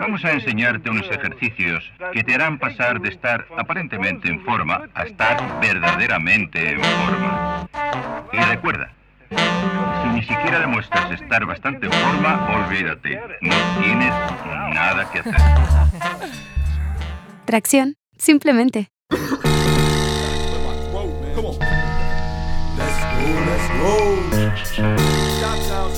Vamos a enseñarte unos ejercicios que te harán pasar de estar aparentemente en forma a estar verdaderamente en forma. Y recuerda, si ni siquiera demuestras estar bastante en forma, olvídate. No tienes nada que hacer. Tracción, simplemente.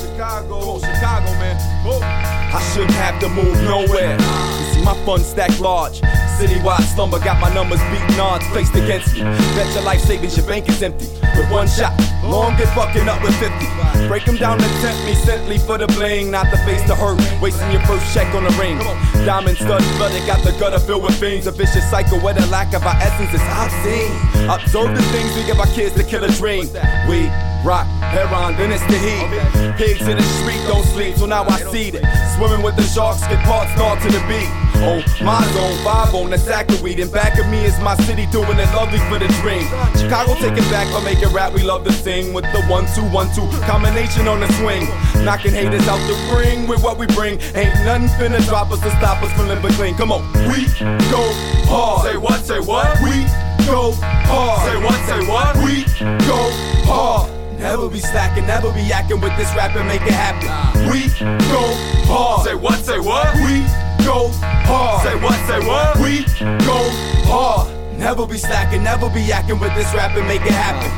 Chicago, Chicago, man. I shouldn't have to move nowhere. You see, my funds stack large. Citywide slumber got my numbers beating odds placed against me. Bet your life savings, your bank is empty. With one shot, long and fucking up with 50. Break them down and tempt me, simply for the bling, not the face to hurt. Wasting your first check on the ring. Diamond studs flooded, got the gutter filled with fiends. A vicious cycle where the lack of our essence is obscene. Observe the things we give our kids to kill a dream. We rock, heron, then it's the heat. Pigs in the street don't sleep, so now I see it. Swimming with the sharks, get parts start to the beat. Oh, my zone, five on the sack of weed. And back of me is my city doing it lovely for the dream. Chicago take it back by making rap, we love to sing. With the one, two, one, two combination on the swing. Knocking haters out the ring with what we bring. Ain't nothing finna drop us to stop us from living clean. Come on, we go hard. Say what, say what? We go hard. Say what, say what? We go hard. Never be slacking, never be acting with this rap and make it happen. We go hard. Say what, say what? We go hard. Say what, say what? We go hard. Never be slacking, never be acting with this rap and make it happen.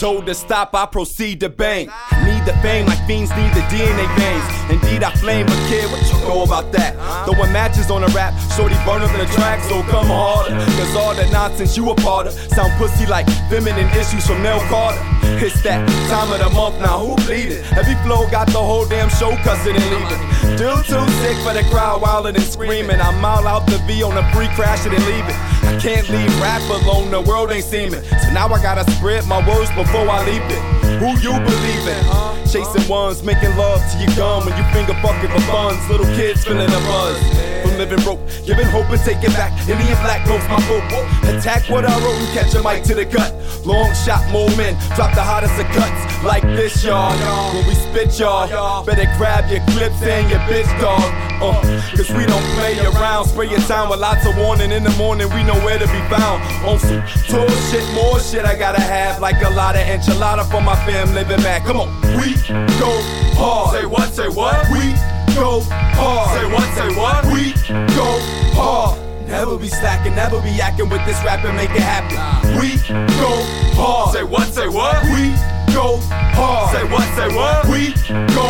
Told to stop, I proceed to bang. Need the fame like fiends need the DNA veins. Indeed, I flame a kid, what you know about that? Throwing matches on a rap, shorty burn up in the track, so come harder. Cause all the nonsense you a part of sound pussy like feminine issues from Nell Carter. It's that time of the month now, who bleeding? Every flow got the whole damn show cussing and leaving. Still too sick for the crowd wildin' and screaming. I mile out the V on a free crashing and leaving. I can't leave rap alone, the world ain't seeming. So now I gotta spread my words before I leap it. Who you believe in? Chasing ones, making love to your gun when you finger fucking for funds. Little kids feeling the buzz. Living broke, giving hope and taking back. Indian black knows my hope. Attack what I wrote and catch a mic to the gut. Long shot moment, drop the hottest of cuts. Like this, y'all. When we spit, y'all. Better grab your clips and your bitch, dog. Uh, Cause we don't play around. Spray your time with lots of warning. In the morning, we know where to be found. On some tour shit, more shit I gotta have. Like a lot of enchilada for my fam living back. Come on, we go hard. Say what, say what? We go hard. Say what, say what? We go hard. Never be slacking, never be acting with this rap and make it happen. We go hard. Say what, say what? We go hard. Say what, say what? We go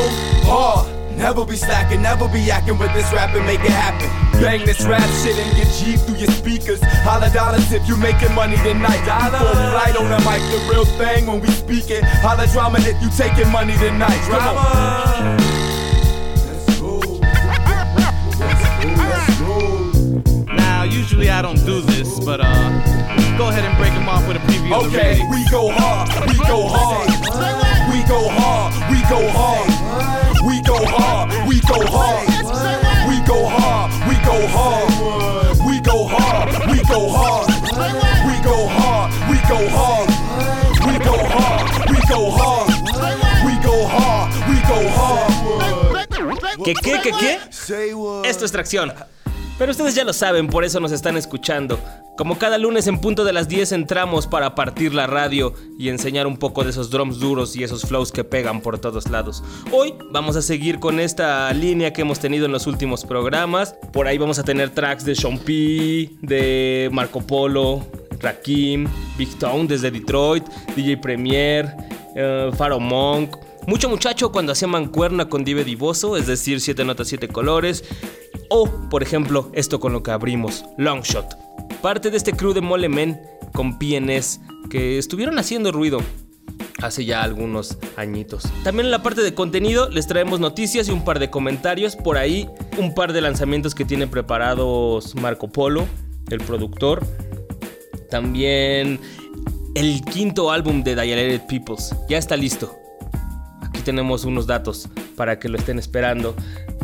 hard. Never be slacking, never be acting with this rap and make it happen. Bang this rap shit and get G through your speakers. Holla dollars if you making money tonight. Full flight on the mic, the real thing when we speak it. Holla drama if you taking money tonight. Drama. Usually I don't do this, but uh, go ahead and break them off with a preview of the Okay, we go hard, we go hard, we go hard, we go hard, we go hard, we go hard, we go hard, we go hard, we go hard, we go hard, we go hard, we go hard, we go hard, we go hard, we go hard, we go hard. ¿Qué, qué, qué, qué? What? Esto es tracción. Pero ustedes ya lo saben, por eso nos están escuchando. Como cada lunes en punto de las 10 entramos para partir la radio y enseñar un poco de esos drums duros y esos flows que pegan por todos lados. Hoy vamos a seguir con esta línea que hemos tenido en los últimos programas. Por ahí vamos a tener tracks de Sean P, de Marco Polo, Rakim, Big Tone desde Detroit, DJ Premier, Faro Monk. Mucho muchacho cuando hacía mancuerna con Dive Divoso, es decir, 7 notas, 7 colores. O, por ejemplo, esto con lo que abrimos, Longshot. Parte de este crew de Mole Men con PNS que estuvieron haciendo ruido hace ya algunos añitos. También en la parte de contenido les traemos noticias y un par de comentarios. Por ahí un par de lanzamientos que tiene preparados Marco Polo, el productor. También el quinto álbum de Dilated Peoples. Ya está listo. Aquí tenemos unos datos para que lo estén esperando.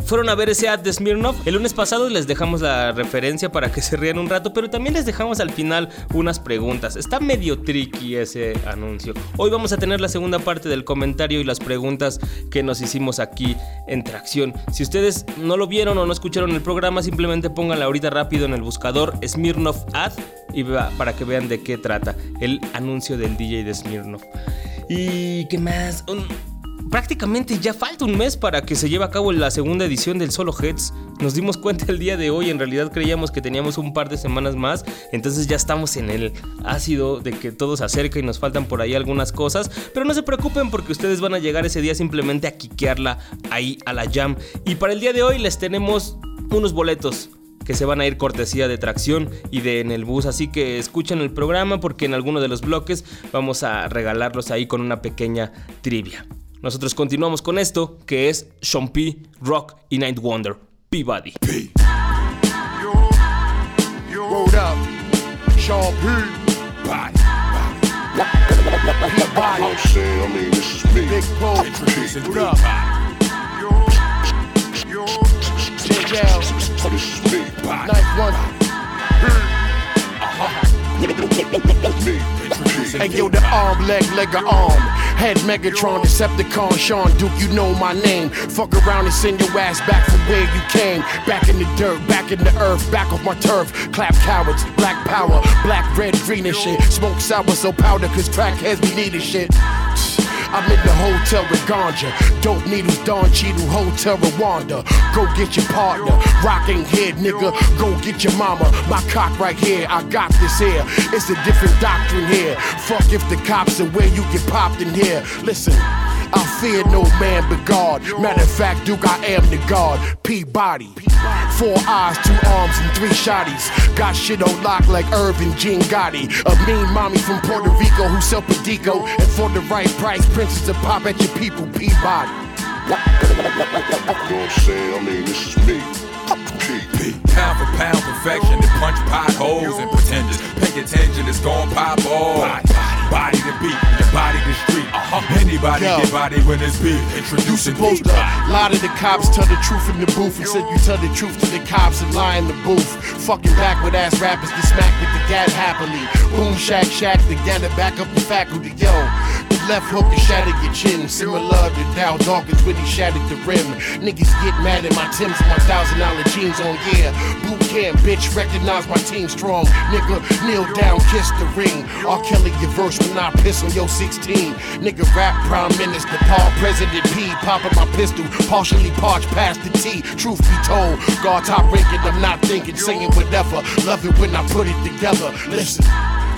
fueron a ver ese ad de Smirnov. El lunes pasado les dejamos la referencia para que se rían un rato, pero también les dejamos al final unas preguntas. Está medio tricky ese anuncio. Hoy vamos a tener la segunda parte del comentario y las preguntas que nos hicimos aquí en Tracción. Si ustedes no lo vieron o no escucharon el programa, simplemente pónganla ahorita rápido en el buscador Smirnov Ad y para que vean de qué trata el anuncio del DJ de Smirnov. ¿Y qué más? Prácticamente ya falta un mes para que se lleve a cabo la segunda edición del Solo Heads. Nos dimos cuenta el día de hoy, en realidad creíamos que teníamos un par de semanas más, entonces ya estamos en el ácido de que todo se acerca y nos faltan por ahí algunas cosas, pero no se preocupen porque ustedes van a llegar ese día simplemente a quiquearla ahí a la jam. Y para el día de hoy les tenemos unos boletos que se van a ir cortesía de tracción y de en el bus. Así que escuchen el programa porque en alguno de los bloques vamos a regalarlos ahí con una pequeña trivia. Nosotros continuamos con esto, que es Sean P, Rock y Night Wonder, Peabody. P. Word up, Sean P. Body. Peabody. I'm saying, I mean, this is me. Big Paul. Introducing Peabody. JL. This is me. Night Wonder. Uh-huh. Hey yo, the arm, leg, leg, or arm. Head Megatron, Decepticon, Sean Duke, you know my name. Fuck around and send your ass back from where you came. Back in the dirt, back in the earth, back off my turf. Clap cowards, black power, black, red, green and shit. Smoke sour so powder, cause crackheads be needing shit. I'm in the hotel with ganja. Dope needles, Don Cheadle, Hotel Rwanda. Go get your partner. Rocking head, nigga. Go get your mama. My cock right here. I got this here. It's a different doctrine here. Fuck if the cops are where you get popped in here. Listen. I fear no man but God. Matter of fact, Duke, I am the God. Peabody. Four eyes, two arms, and three shotties. Got shit on lock like Irvin Jean Gotti. A mean mommy from Puerto Rico who sell Pedico. And for the right price, princess to pop at your people, Peabody. You know what I'm saying? I mean, this is me. P. Pound for pound perfection to punch potholes and pretenders. Pay attention, it's gon' pop off. Body to beat, your body to street. Uh-huh. Anybody Yo. get body when it's beat. Introducing supposed to lie to the cops, tell the truth in the booth. Said you tell the truth to the cops and lie in the booth. Fucking back with ass rappers to smack with the gat happily. Boom shack shack together, back up the faculty. Yo, left hook and shattered your chin. Similar to Dow Dawkins when he shattered the rim. Niggas get mad at my Timbs my thousand dollar jeans on, yeah. Boot camp, bitch, recognize my team strong. Nigga, kneel down, kiss the ring. R. Kelly, your verse when I piss on your 16. Nigga, rap prime minister, Paul President P. Popping my pistol, partially parched past the T. Truth be told, God top ranking, I'm not thinking, saying whatever. Love it when I put it together. Listen.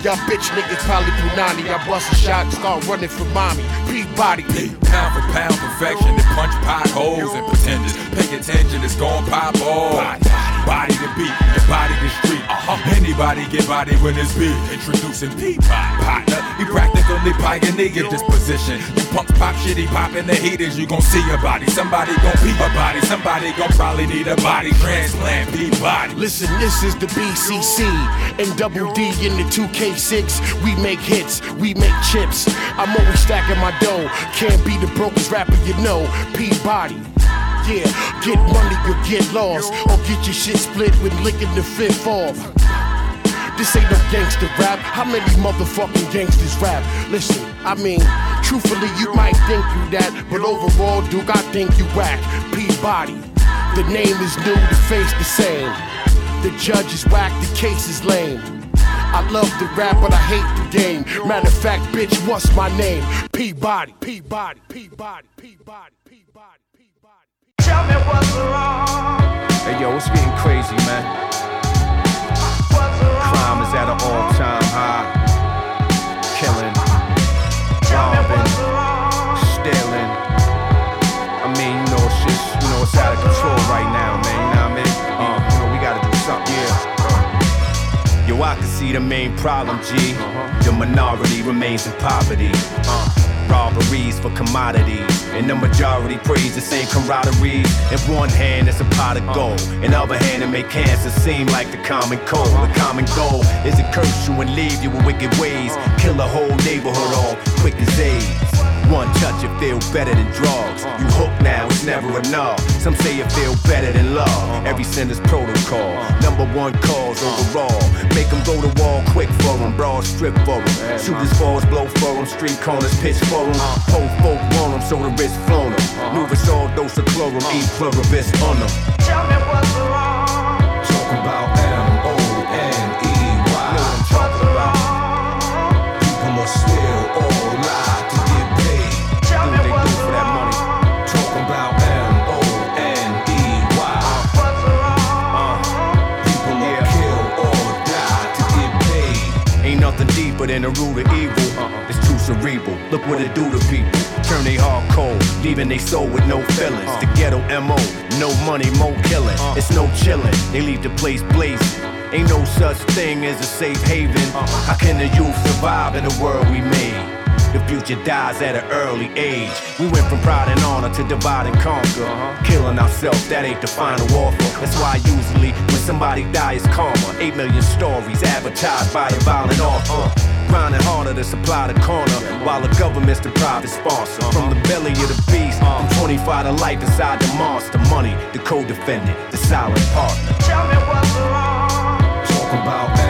Y'all bitch niggas probably punani. I bust a shot start running for mommy. Peabody. Pound for pound perfection and punch potholes and pretenders. Pay attention, it's gon' pop off. Body to beat, your body to street. Uh-huh. Anybody get body when it's beat. Introducing Peabody. Partner, he practically pioneer your disposition. You punks pop shit, he pop in the heaters. You gon' see a body. Somebody gon' be a body. Somebody gon' probably need a body transplant. Peabody. Listen, this is the BCC and Double D in the 2K 6 we make hits, we make chips. I'm always stacking my dough. Can't be the brokest rapper you know. Peabody. Yeah, get money or get lost. Or get your shit split when licking the fifth off. This ain't no gangster rap. How many motherfucking gangsters rap? Listen, I mean, truthfully, you might think you that, but overall, Duke, I think you whack. Peabody. The name is new, the face the same. The judge is whack, the case is lame. I love the rap, but I hate the game. Matter of fact, bitch, what's my name? Peabody, Peabody, Peabody, Peabody. Tell me what's wrong. Hey yo, it's getting crazy, man. Crime is at an all-time high. Killing, robbing, stealing. I mean, you know, it's just, you know, it's out of control right now, man. You know what I mean? Uh, you know, we gotta do something. Yeah. Yo, I can see the main problem, G. The minority remains in poverty. Uh, robberies for commodities. And the majority praise the same camaraderie. In one hand, it's a pot of gold. In the other hand, it make cancer seem like the common cold. The common goal is to curse you and leave you with wicked ways. Kill a whole neighborhood all quick as AIDS. One touch, it feel better than drugs. You hooked now, it's never enough. Some say it feel better than love. Every sin protocol. Number one cause overall. Make them go to wall quick for them. Broad strip for them. Shooters balls blow for them. Street corners pitch for them. Whole folk want them, so the wrist flown them. Move us all dose of chlorum. Eat pluribus on them. Tell me what's wrong. Talk about Look what it do to people. Turn they heart cold, leaving they soul with no feelings. The ghetto MO, no money, more killing. Uh. It's no chilling. They leave the place blazing. Ain't no such thing as a safe haven. Uh. How can the youth survive in the world we made? The future dies at an early age. We went from pride and honor to divide and conquer. Uh-huh. Killing ourselves, that ain't the final offer. That's why usually when somebody dies, it's karma. Eight million stories advertised by a violent author. Uh. Grinding harder to supply the corner while the government's the private sponsor. From the belly of the beast, from 25 to life inside the monster. Money, the co-defendant, the silent partner. Tell me what's wrong. Talk about M-O-N-E-Y.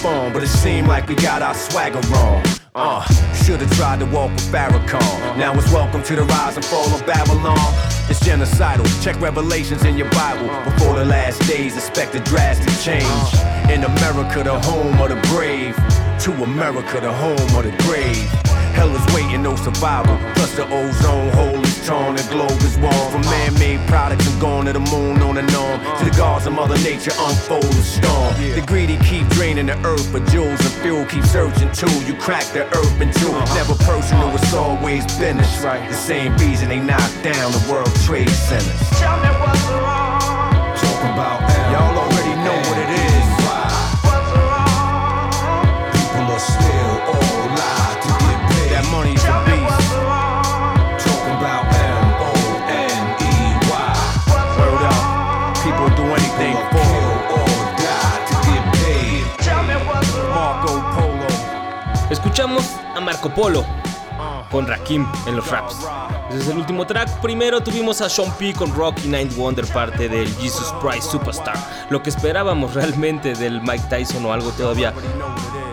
California, but it seemed like we got our swagger wrong. Uh, should've tried to walk with Farrakhan. Now it's welcome to the rise and fall of Babylon. It's genocidal. Check revelations in your Bible. Before the last days, expect a drastic change. In America, the home of the brave. To America, the home of the grave. Hell is waiting, no survival. Plus the ozone hole is torn, the globe is warm. From man-made products and going to the moon on and on. To the gods of Mother Nature unfold a storm. The greedy keep draining the earth, but jewels and fuel keep searching too. You crack the earth in two. Uh-huh. Never personal, it's always business. The same reason they knocked down the World Trade Centers. Tell me what's wrong. Marco Polo con Rakim en los raps. Ese es el último track. Primero tuvimos a Sean P con Rocky Night Wonder, parte del Jesus Christ Superstar. Lo que esperábamos realmente del Mike Tyson o algo todavía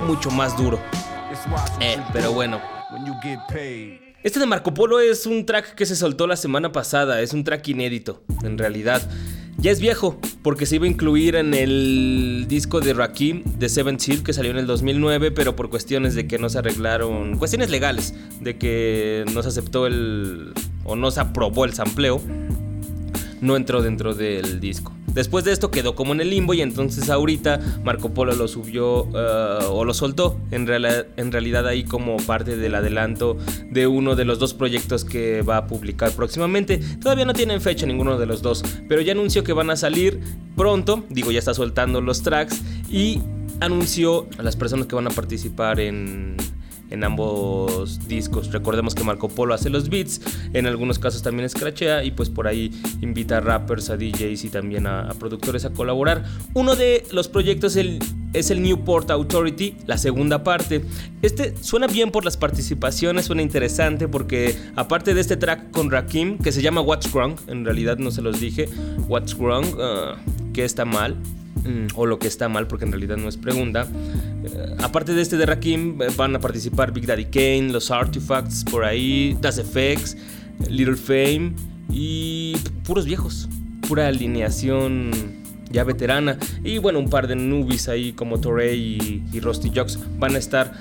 mucho más duro. Eh, pero bueno. Este de Marco Polo es un track que se soltó la semana pasada, es un track inédito, en realidad. Ya es viejo, porque se iba a incluir en el disco de Rakim, de Seven Seal, que salió en el 2009, pero por cuestiones de que no se arreglaron, cuestiones legales, de que no se aceptó el, o no se aprobó el sampleo, no entró dentro del disco. Después de esto quedó como en el limbo y entonces ahorita Marco Polo lo subió eh, o lo soltó en, reala- en realidad ahí como parte del adelanto de uno de los dos proyectos que va a publicar próximamente. Todavía no tienen fecha ninguno de los dos, pero ya anunció que van a salir pronto, digo ya está soltando los tracks y anunció a las personas que van a participar en en ambos discos. Recordemos que Marco Polo hace los beats, en algunos casos también scratchea y pues por ahí invita a rappers, a DJs y también a, productores a colaborar. Uno de los proyectos es el Newport Authority, la segunda parte. Este suena bien por las participaciones, suena interesante porque aparte de este track con Rakim, que se llama What's Wrong, en realidad no se los dije, What's Wrong, ah, ¿qué está mal? O lo que está mal, porque en realidad no es pregunta. Eh, aparte de este de Rakim, van a participar Big Daddy Kane, los Artifacts por ahí, Das FX, Little Fame y puros viejos. Pura alineación ya veterana. Y bueno, un par de newbies ahí como Torrey y, y Rusty Jocks van a estar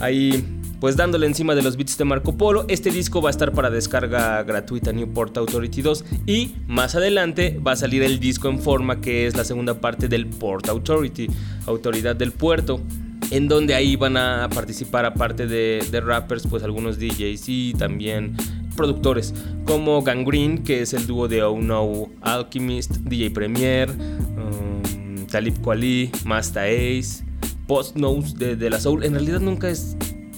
ahí pues dándole encima de los beats de Marco Polo. Este disco va a estar para descarga gratuita Newport Authority 2 y más adelante va a salir el disco en forma que es la segunda parte del Port Authority, Autoridad del Puerto. En donde ahí van a participar aparte de, rappers, pues algunos DJs y también productores como Gangrene, que es el dúo de Oh No Alchemist, DJ Premier, um, Talib Kweli, Masta Ace, Post Notes de, de la Soul. En realidad nunca he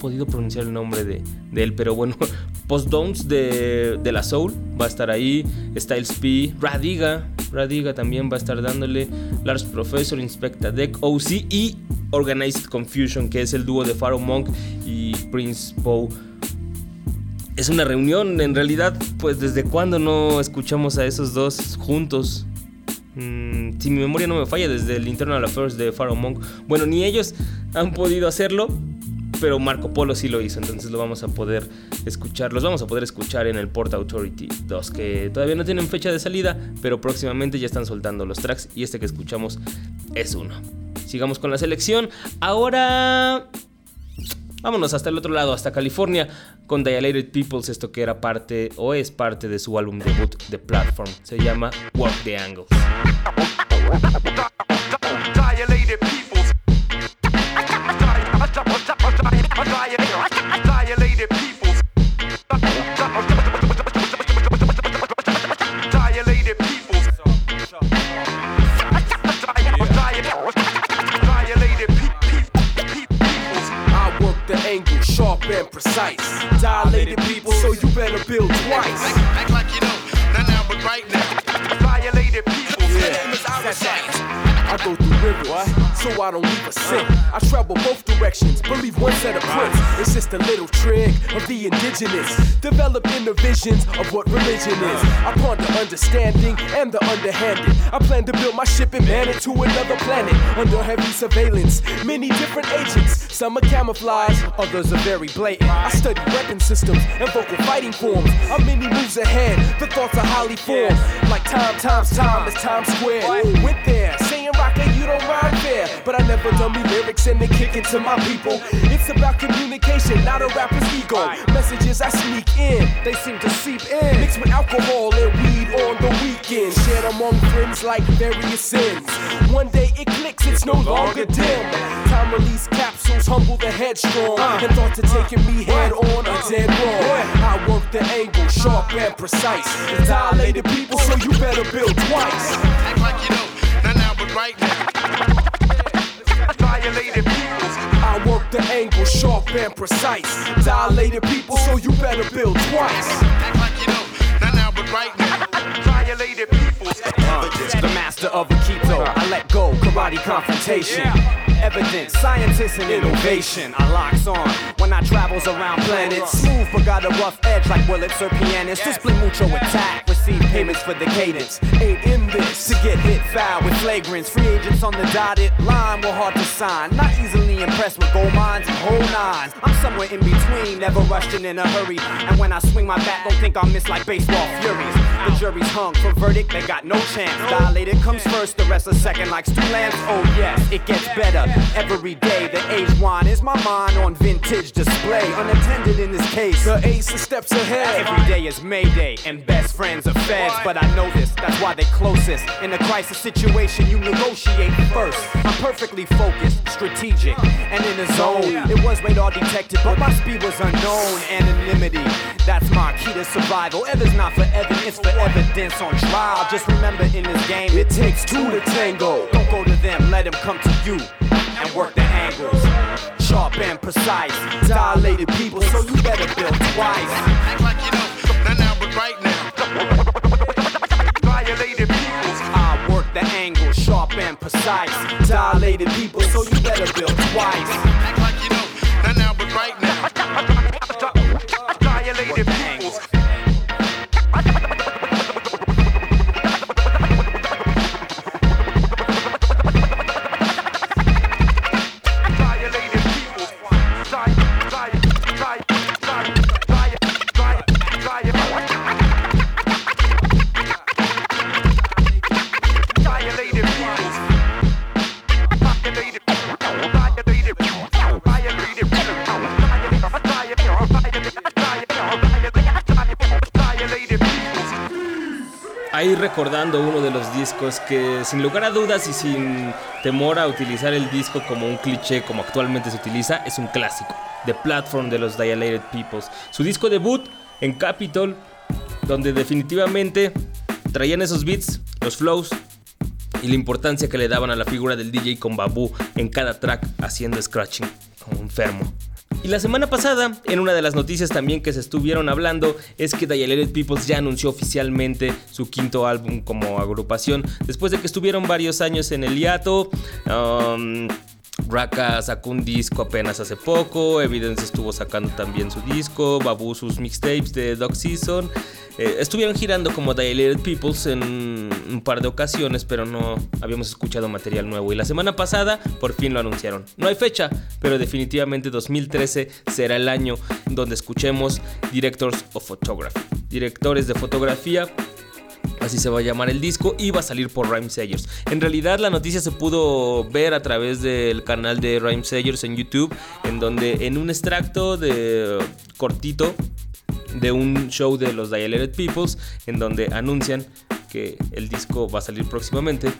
podido pronunciar el nombre de, él, pero bueno, Post Downs de, de la Soul va a estar ahí. Styles P, Radiga, Radiga también va a estar dándole. Lars Professor, Inspecta Deck, OC y Organized Confusion, que es el dúo de Pharaoh Monk y Prince Poe. Es una reunión, en realidad, pues desde cuándo no escuchamos a esos dos juntos. Mm, si mi memoria no me falla, desde el Internal Affairs de Pharaoh Monk. Bueno, ni ellos han podido hacerlo, pero Marco Polo sí lo hizo, entonces lo vamos a poder escuchar. Los vamos a poder escuchar en el Port Authority 2, que todavía no tienen fecha de salida, pero próximamente ya están soltando los tracks y este que escuchamos es uno. Sigamos con la selección. Ahora Vámonos hasta el otro lado, hasta California, con Dilated Peoples, esto que era parte o es parte de su álbum debut The Platform. Se llama Walk the Angles. Dilated peoples. Dilated peoples. Dilated peoples. I work the angle, sharp and precise. Dilated people, so you better build twice. Act like you know, not now, but right now. Violated peoples. I go through rivers, so I don't leave a scent. I travel both directions, believe one set of prints. It's just a little trick of the indigenous. Develop inner visions of what religion is. I ponder understanding and the underhanded. I plan to build my ship and man it to another planet under heavy surveillance. Many different agents, some are camouflage, others are very blatant. I study weapon systems and vocal fighting forms. I'm many moves ahead, the thoughts are highly formed. Like time times time is Times Square. Went there, saying rocket, you don't rhyme fair. But I never dummy lyrics and they kick it to my people. It's about communication, not a rapper's ego. Messages I sneak in, they seem to seep in. Mixed with alcohol and weed on the weekend. Shared among friends like various sins. One day it clicks, it's no longer dim. Time release capsules humble the headstrong. Uh. And thoughts are taking me uh. head on a uh. dead wrong. I work the angle, sharp and precise. Dilated people, so you better build twice. Act like you know, not now, but right now. Violated peoples. I work the angle, sharp and precise. Dilated people, so you better build twice. Act like you know, not now, but right now. Violated peoples. The master of Aikido, I let go, karate confrontation. Evidence, scientists and innovation. I locks on when I travels around planets. Smooth but got a rough edge like Willits or pianists. Display mucho attack, receive payments for the cadence. Ain't in this to get hit foul with flagrants. Free agents on the dotted line were hard to sign. Not easily impressed with gold mines and whole nines. I'm somewhere in between, never rushing in a hurry. And when I swing my bat, don't think I'll miss like baseball furies. The jury's hung for verdict, they got no chance. Dilated comes first, the rest a second like Stu Lance. Oh yes, it gets better every day. The age wine is my mind on vintage display. Unattended in this case. The ace is steps ahead. Every day is Mayday, and best friends are feds. But I know this, that's why they're closest. In a crisis situation, you negotiate first. I'm perfectly focused, strategic, and in the zone. It was radar detected, but my speed was unknown. Anonymity, that's my key to survival. Ever's not for evidence, for evidence on trial. Just remember in this game, It takes two to tango. don't go to them, let them come to you and work the angles. Sharp and precise, dilated people, so you better build twice. Act like you know, not now, but right now. Violated peoples. I work the angle, sharp and precise. Dilated people, so you better build twice. Recordando uno de los discos que sin lugar a dudas y sin temor a utilizar el disco como un cliché como actualmente se utiliza, es un clásico. The Platform de los Dilated Peoples. Su disco debut en Capitol, donde definitivamente traían esos beats, los flows, y la importancia que le daban a la figura del DJ con Babu en cada track haciendo scratching como enfermo. Y la semana pasada, en una de las noticias también que se estuvieron hablando, es que Dilated Peoples ya anunció oficialmente su quinto álbum como agrupación, después de que estuvieron varios años en el hiato. um, Raka sacó un disco apenas hace poco, Evidence estuvo sacando también su disco, Babu sus mixtapes de Dog Season. Eh, estuvieron girando como Dilated Peoples en un par de ocasiones, pero no habíamos escuchado material nuevo. Y la semana pasada por fin lo anunciaron. No hay fecha, pero definitivamente 2013 será el año donde escuchemos Directors of Photography. Directores de fotografía Así se va a llamar el disco y va a salir por Rhyme Sayers. En realidad la noticia se pudo ver a través del canal de Rhyme Sayers en YouTube, en donde en un extracto de cortito de un show de los Dilated Peoples, en donde anuncian que el disco va a salir próximamente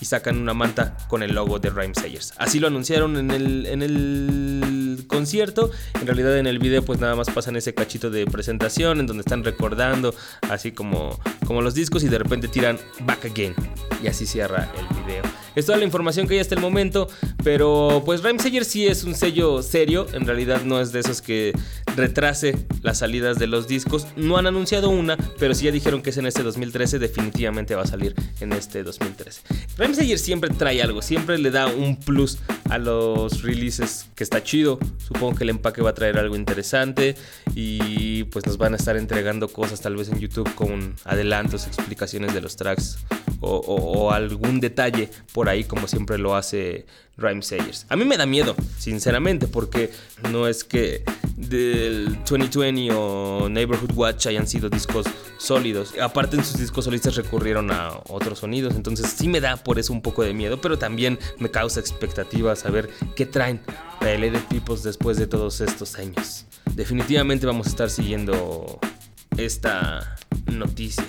y sacan una manta con el logo de Rhyme Sayers. Así lo anunciaron en el, en el concierto. En realidad en el video pues nada más pasan ese cachito de presentación en donde están recordando así como, como los discos y de repente tiran Back Again. Y así cierra el video. Es toda la información que hay hasta el momento, pero pues Rhyme Sayers sí es un sello serio, en realidad no es de esos que retrase las salidas de los discos. No han anunciado una, pero si ya dijeron que es en este 2013, definitivamente va a salir en este 2013. Rhyme Sayers siempre trae algo, siempre le da un plus a los releases que está chido. Supongo que el empaque va a traer algo interesante y pues nos van a estar entregando cosas tal vez en YouTube con adelantos, explicaciones de los tracks o, o- o algún detalle por ahí como siempre lo hace Rhyme Sayers. A mí me da miedo, sinceramente, porque no es que del 2020 o Neighborhood Watch hayan sido discos sólidos. Aparte en sus discos solistas recurrieron a otros sonidos, entonces sí me da por eso un poco de miedo, pero también me causa expectativa saber qué traen Dilated Peoples después de todos estos años. Definitivamente vamos a estar siguiendo esta noticia.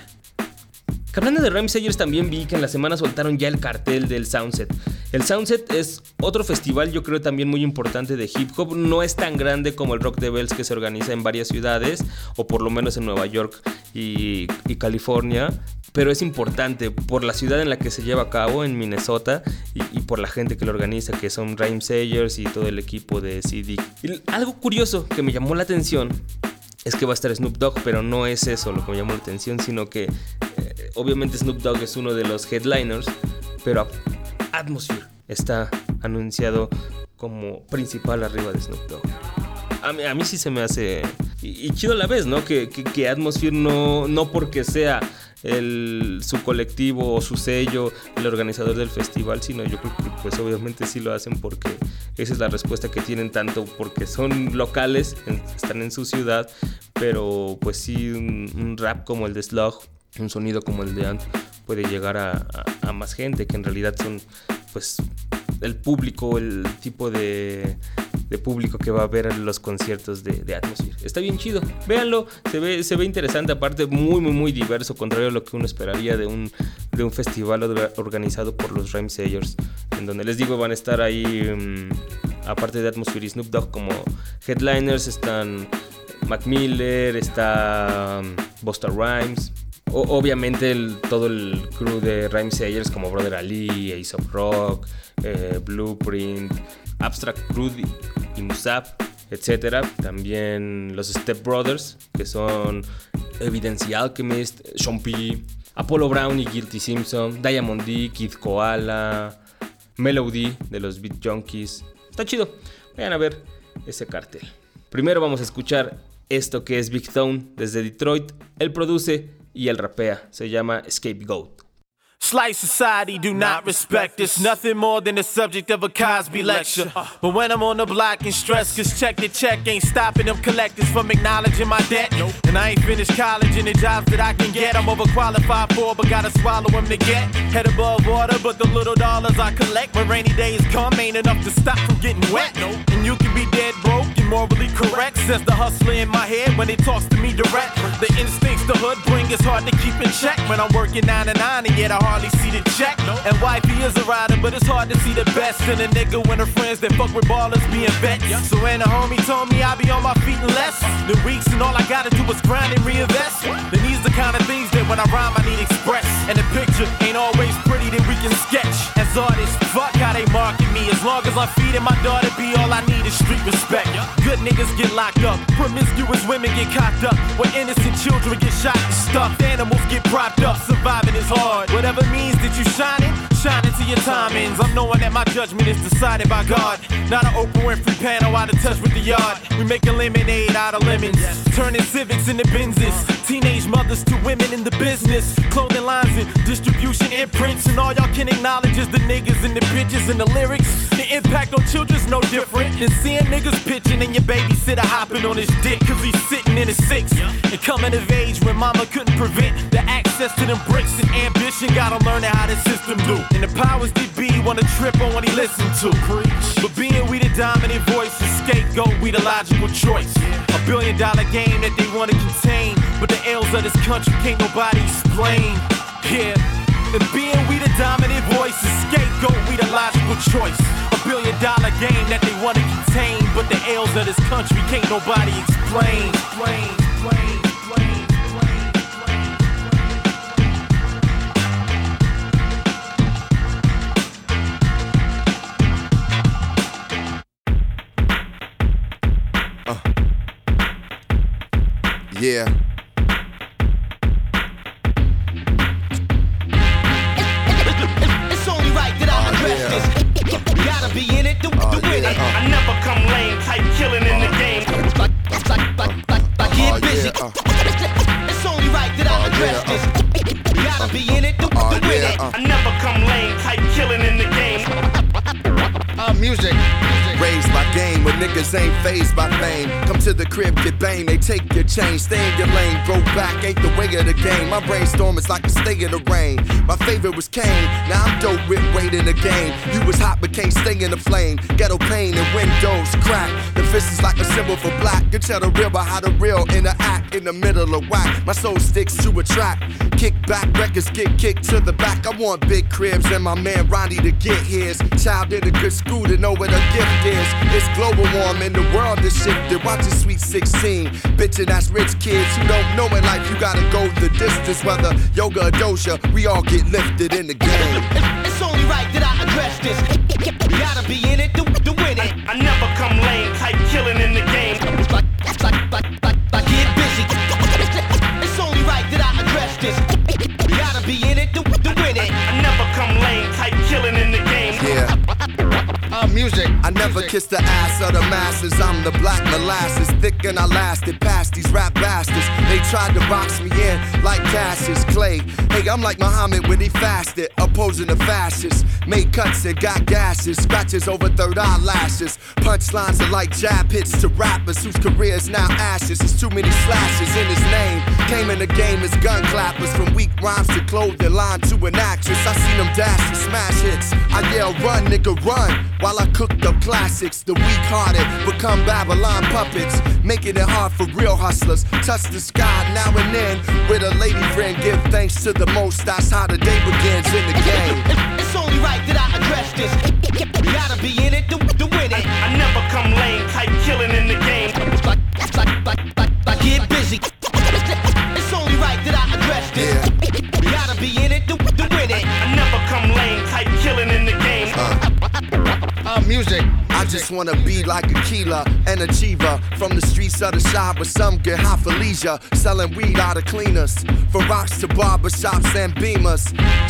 Hablando de Rhyme Sayers también vi que en la semana soltaron ya el cartel del Soundset. El Soundset es otro festival yo creo también muy importante de hip hop. No es tan grande como el Rock the Bells que se organiza en varias ciudades, o por lo menos en Nueva York y, California. Pero es importante por la ciudad en la que se lleva a cabo, en Minnesota, y, por la gente que lo organiza, que son Rhyme Sayers y todo el equipo de CD. Algo curioso que me llamó la atención es que va a estar Snoop Dogg, pero no es eso lo que me llamó la atención, sino que eh, obviamente Snoop Dogg es uno de los headliners, pero Atmosphere está anunciado como principal arriba de Snoop Dogg. A mí, sí se me hace... Y, chido a la vez, ¿no? Que, que, Atmosphere no, no porque sea el, su colectivo o su sello, el organizador del festival, sino yo creo que pues obviamente sí lo hacen porque esa es la respuesta que tienen tanto porque son locales, están en su ciudad, pero pues sí un, un rap como el de Slug, un sonido como el de Ant puede llegar a, más gente que en realidad son pues el público, el tipo de, de público que va a ver los conciertos de, Atmosphere. Está bien chido, véanlo, se ve, se ve interesante, aparte muy, muy, muy diverso, contrario a lo que uno esperaría de un, de un festival orga- organizado por los Rhyme Sayers, en donde les digo van a estar ahí, mm, aparte de Atmosphere y Snoop Dogg como headliners, están Mac Miller, está mm, Busta Rhymes, obviamente todo el crew de Rhyme Sayers como Brother Ali, Ace of Rock, eh, Blueprint, Abstract Rudy y Musab, etc. También los Step Brothers, que son Evidence Alchemist, Sean P, Apollo Brown y Guilty Simpson, Diamond D, Kid Koala, Melody de los Beat Junkies. Está chido, vayan a ver ese cartel. Primero vamos a escuchar esto que es Big Tone desde Detroit. Él produce y él rapea. Se llama Scapegoat. Slice society do not respect us. Nothing more than the subject of a Cosby lecture. But when I'm on the block and stress, cause check the check ain't stopping them collectors from acknowledging my debt. And I ain't finished college and the jobs that I can get, I'm overqualified for, but gotta swallow them to get. Head above water, but the little dollars I collect when rainy days come ain't enough to stop from getting wet. And you can be dead broke and morally correct, says the hustler in my head when it talks to me direct. The instincts the hood bring is hard to keep in check when I'm working nine to nine and yet I hardly see the check. And wifey is a rider, but it's hard to see the best in a nigga when her friends that fuck with ballers being vets. So when a homie told me I be on my feet in less than weeks, and all I gotta do is grind and reinvest. Then these the kind of things that when I rhyme I need express. And the picture ain't always pretty that we can sketch as artists. Fuck how they market me. As long as I'm feeding my daughter, be all I need is street respect. Good niggas get locked up, promiscuous women get cocked up, where innocent children get shot and stuffed. Animals get propped up, surviving is hard. Whatever means that you shine into your timings. I'm knowing that my judgment is decided by God. Not an Oprah Winfrey panel out of touch with the yard. We making lemonade out of lemons, turning civics into Benzes. Teenage mothers to women in the business, clothing lines and distribution imprints, and all y'all can acknowledge is the niggas and the bitches and the lyrics. The impact on children's no different than seeing niggas pitching and your babysitter hopping on his dick cause he's sitting in his six. And coming of age when mama couldn't prevent the access to them bricks and ambition, gotta learn how the system do. And the powers that be wanna trip on what he listen to. But being we the dominant voice, the scapegoat, we the logical choice. A billion dollar game that they wanna contain, but the ills of this country can't nobody explain. Yeah. And being we the dominant voice, the scapegoat, we the logical choice. A billion dollar game that they wanna contain, but the ills of this country can't nobody explain. Uh. Yeah. I never come lame, type killing in the game. Uh, music. Niggas ain't phased by fame. Come to the crib, get bang, they take your chain. Stay in your lane, grow back, ain't the way of the game. My brainstorm is like a stay in the rain. My favorite was Kane, now I'm dope with weight in the game. You was hot but can't stay in the flame. Ghetto pain and windows crack. The fist is like a symbol for black. You tell the real by how the real interact in the middle of whack. My soul sticks to a track. Kick back, records get kicked to the back. I want big cribs and my man Ronnie to get his. Child in a good school to know what a gift is. It's global warming, the world is shifted. Watch it, sweet 16. Bitchin' that's rich kids who don't know in life. You gotta go the distance, whether yoga or doja. We all get lifted in the game. It's only right that I address this. Gotta be in it to, to win it. I, never come lame, type killing in the game. Like, get busy. It's only right that I address this. Gotta be in it to, to win it. I never come lame, type killing in the game. Yeah. Uh, music. I never kissed the ass of the masses. I'm the black molasses, thick and I lasted past these rap bastards. They tried to box me in like Cassius Clay. Hey, I'm like Muhammad when he fasted, opposing the fascists. Made cuts and got gashes, scratches over third eyelashes. Punchlines are like jab hits to rappers whose careers now ashes. There's too many slashes in his name. Came in the game as gun clappers, from weak rhymes to clothing line to an actress. I seen them dash and smash hits. I yell, run, nigga, run. While I cook up classics, the weak hearted become Babylon puppets, making it hard for real hustlers. Touch the sky now and then with a lady friend. Give thanks to the most. That's how the day begins in the game. It's only right that I address this. Gotta be in it to, to win it. I, never come lame, type killing in the game. Like, get busy. It's only right that I address this. Gotta be in it to, to win it. Music. I just wanna be like a and achiever from the streets of the shop, but some get hot for leisure, selling weed out of cleaners, from rocks to barber shops and beamers.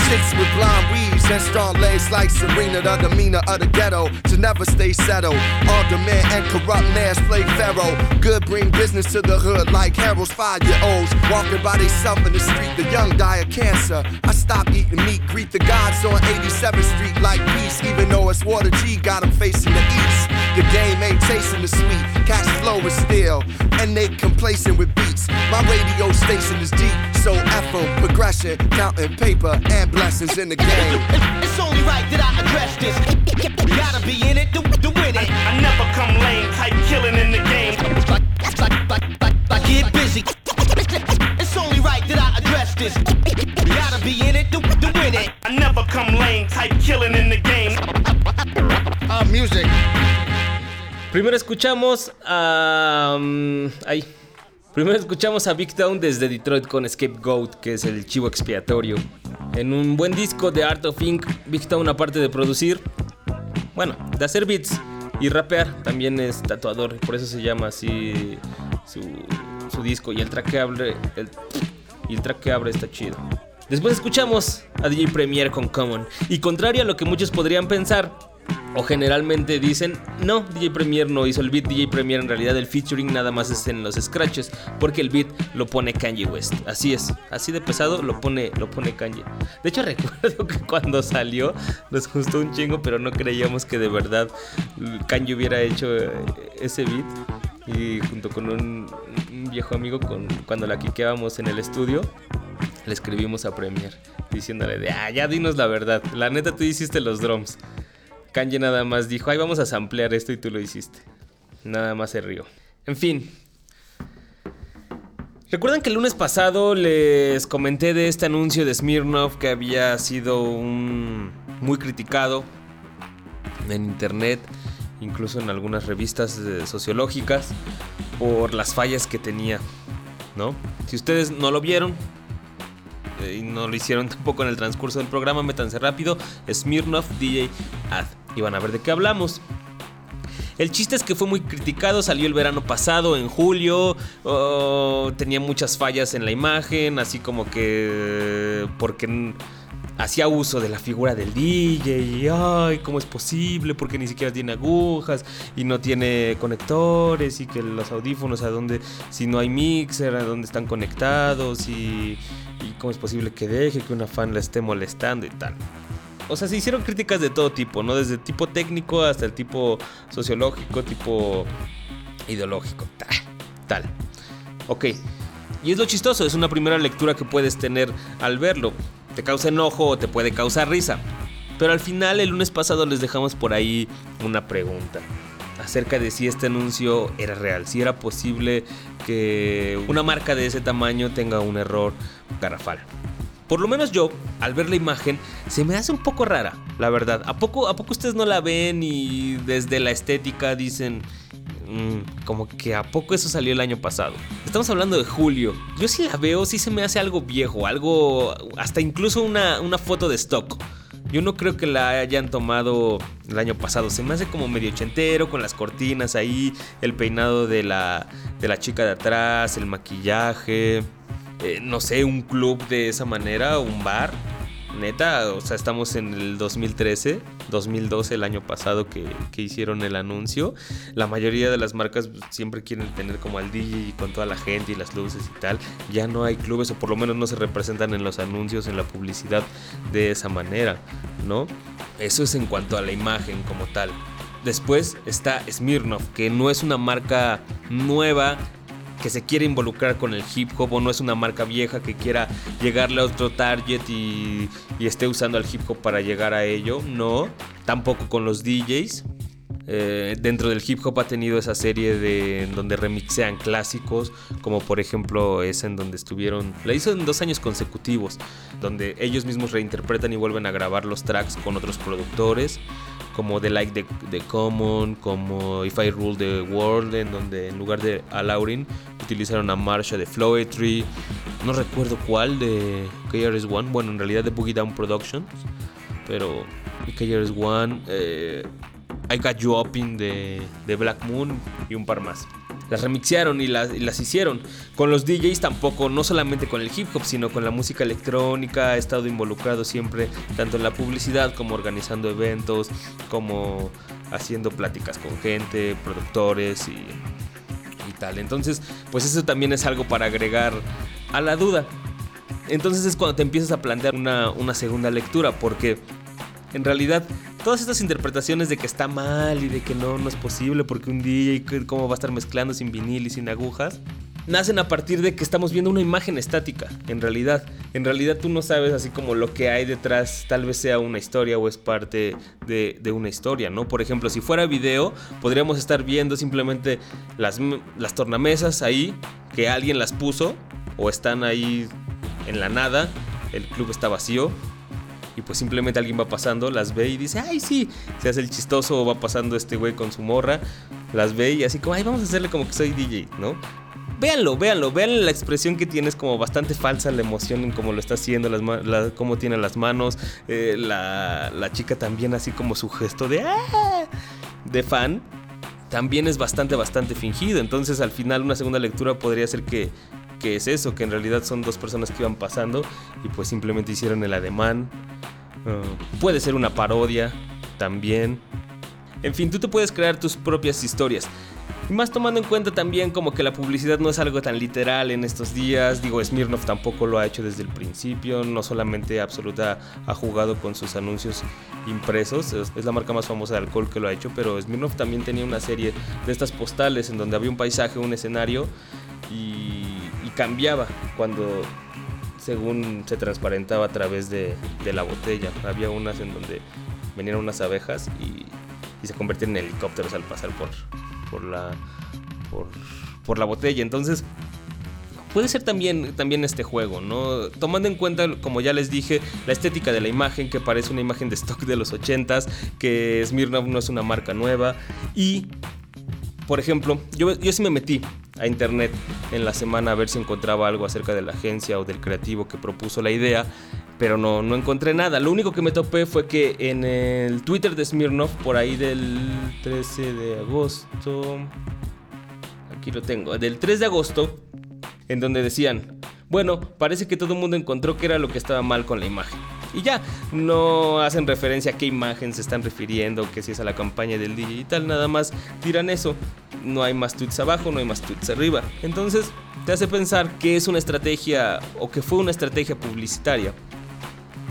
Chicks with blonde weaves and strong legs like Serena, the demeanor of the ghetto to never stay settled. All the men and corrupt mayors play pharaoh. Good bring business to the hood like Harold's five-year-olds walking by themselves in the street. The young die of cancer. I stop eating meat, greet the gods on 87th Street like peace, even though it's Water G got 'em facing the east. The game ain't chasing the sweet, cash flow is still, and they complacent with beats. My radio station is deep, so F 'em, progression, counting paper and blessings in the game. It's only right that I address this. Gotta be in it to, to win it. I, I never come lame, type killing in the game. Like, like, like, like, like, get busy. It's only right that I address this. Gotta be in it to, to win it. I never come lame, type killing in the game. Uh, music. Primero escuchamos a. ay. Primero escuchamos a Big Town desde Detroit con Scapegoat, que es el chivo expiatorio. En un buen disco de Art of Ink, Big Town aparte de producir, bueno, de hacer beats y rapear, también es tatuador, por eso se llama así su, su disco y el track que abre, el, y el track que abre está chido. Después escuchamos a DJ Premier con Common y contrario a lo que muchos podrían pensar, o generalmente dicen, no, DJ Premier no hizo el beat, DJ Premier en realidad el featuring nada más es en los scratches, porque el beat lo pone Kanye West. Así es, así de pesado lo pone, lo pone Kanye. De hecho recuerdo que cuando salió nos gustó un chingo, pero no creíamos que de verdad Kanye hubiera hecho eh, ese beat. Y junto con un, viejo amigo, cuando la quiqueábamos en el estudio, le escribimos a Premier diciéndole de, ah, ya dinos la verdad, la neta tú hiciste los drums. Kanye nada más dijo, ay, vamos a samplear esto y tú lo hiciste. Nada más se rió. En fin. Recuerdan que el lunes pasado les comenté de este anuncio de Smirnov que había sido un muy criticado en internet, incluso en algunas revistas eh, sociológicas, por las fallas que tenía, ¿no? Si ustedes no lo vieron, eh, y no lo hicieron tampoco en el transcurso del programa, métanse rápido, Smirnov DJ Ad, y van a ver de qué hablamos. El chiste es que fue muy criticado, salió el verano pasado, en julio, tenía muchas fallas en la imagen, así como que porque hacía uso de la figura del DJ y ay, ¿cómo es posible? Porque ni siquiera tiene agujas y no tiene conectores y que los audífonos a dónde, si no hay mixer, a dónde están conectados y, y cómo es posible que deje que una fan la esté molestando y tal. O sea, se hicieron críticas de todo tipo, ¿no? Desde tipo técnico hasta el tipo sociológico, tipo ideológico. Ta- Tal. Ok. Y es lo chistoso, es una primera lectura que puedes tener al verlo. Te causa enojo o te puede causar risa. Pero al final, el lunes pasado les dejamos por ahí una pregunta acerca de si este anuncio era real, si era posible que una marca de ese tamaño tenga un error garrafal. Por lo menos yo, al ver la imagen, se me hace un poco rara, la verdad. ¿A poco, ¿A poco ustedes no la ven y desde la estética dicen, "Mm, como que a poco eso salió el año pasado? Estamos hablando de julio. Yo si la veo, sí se me hace algo viejo, algo, hasta incluso una, una foto de stock. Yo no creo que la hayan tomado el año pasado. Se me hace como medio ochentero, con las cortinas ahí, el peinado de la, de la chica de atrás, el maquillaje. Eh, no sé, un club de esa manera, un bar. Neta, o sea, estamos en el 2013, 2012, el año pasado que, que hicieron el anuncio. La mayoría de las marcas siempre quieren tener como al DJ con toda la gente y las luces y tal. Ya no hay clubes, o por lo menos no se representan en los anuncios, en la publicidad de esa manera, ¿no? Eso es en cuanto a la imagen como tal. Después está Smirnov, que no es una marca nueva que se quiere involucrar con el hip hop o no es una marca vieja que quiera llegarle a otro target y, y esté usando al hip hop para llegar a ello. No, tampoco con los DJs. Eh, dentro del hip hop ha tenido esa serie de en donde remixean clásicos, como por ejemplo esa en donde estuvieron, la hizo en dos años consecutivos, donde ellos mismos reinterpretan y vuelven a grabar los tracks con otros productores, como The Like the, Common, como If I Rule the World, en donde en lugar de a Laurin utilizaron a Marsha de Floetry, no recuerdo cuál de KRS One, bueno en realidad de Boogie Down Productions, pero KRS One, eh, I Got You Upping de, de Black Moon y un par más. Las remixearon y las, hicieron. Con los DJs tampoco, no solamente con el hip hop, sino con la música electrónica. He estado involucrado siempre, tanto en la publicidad como organizando eventos, como haciendo pláticas con gente, productores y, tal. Entonces, pues eso también es algo para agregar a la duda. Entonces es cuando te empiezas a plantear una segunda lectura, porque en realidad todas estas interpretaciones de que está mal y de que no, no es posible porque un DJ cómo va a estar mezclando sin vinil y sin agujas, nacen a partir de que estamos viendo una imagen estática, en realidad. En realidad tú no sabes así como lo que hay detrás, tal vez sea una historia o es parte de, de una historia, ¿no? Por ejemplo, si fuera video, podríamos estar viendo simplemente las, las tornamesas ahí, que alguien las puso, o están ahí en la nada, el club está vacío, y pues simplemente alguien va pasando, las ve y dice, ay sí, se hace el chistoso o va pasando este güey con su morra, las ve y así como, ay vamos a hacerle como que soy DJ, ¿no? véanlo, véanlo, vean la expresión que tiene, es como bastante falsa la emoción en cómo lo está haciendo, las cómo tiene las manos, eh, la, la chica también así como su gesto de, "Ah", de fan, también es bastante, bastante fingido. Entonces al final una segunda lectura podría ser que, que es eso, que en realidad son dos personas que iban pasando y pues simplemente hicieron el ademán. Uh, puede ser una parodia también. En fin, tú te puedes crear tus propias historias. Y más tomando en cuenta también como que la publicidad no es algo tan literal en estos días. Digo, Smirnoff tampoco lo ha hecho desde el principio. No solamente Absoluta ha jugado con sus anuncios impresos. Es, la marca más famosa de alcohol que lo ha hecho. Pero Smirnoff también tenía una serie de estas postales en donde había un paisaje, un escenario. Y cambiaba cuando según se transparentaba a través de, la botella. Había unas en donde venían unas abejas y, se convertían en helicópteros al pasar por la botella. Entonces, puede ser también, también este juego, ¿no? Tomando en cuenta, como ya les dije, la estética de la imagen, que parece una imagen de stock de los 80s, que Smirnoff no es una marca nueva. Y, por ejemplo, yo, yo sí me metí a internet en la semana a ver si encontraba algo acerca de la agencia o del creativo que propuso la idea, pero no, no encontré nada. Lo único que me topé fue que en el Twitter de Smirnoff, por ahí del 13 de agosto, aquí lo tengo, del 3 de agosto, en donde decían, bueno, parece que todo el mundo encontró que era lo que estaba mal con la imagen. Y ya, no hacen referencia a qué imagen se están refiriendo, que si es a la campaña del DJ y tal, nada más tiran eso. No hay más tweets abajo, no hay más tweets arriba. Entonces, te hace pensar que es una estrategia o que fue una estrategia publicitaria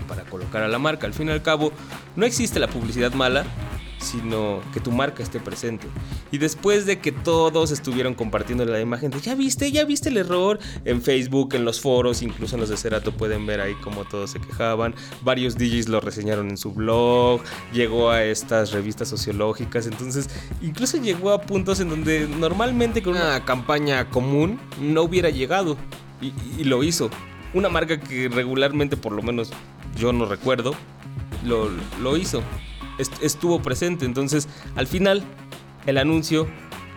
para colocar a la marca. Al fin y al cabo, no existe la publicidad mala, sino que tu marca esté presente. Y después de que todos estuvieron compartiendo la imagen de ya viste, ya viste el error en Facebook, en los foros, incluso en los de Cerato pueden ver ahí cómo todos se quejaban. Varios DJs lo reseñaron en su blog, llegó a estas revistas sociológicas, entonces incluso llegó a puntos en donde normalmente con una campaña común no hubiera llegado y, y lo hizo. Una marca que regularmente, por lo menos yo no recuerdo, lo, lo hizo estuvo presente. Entonces, al final, el anuncio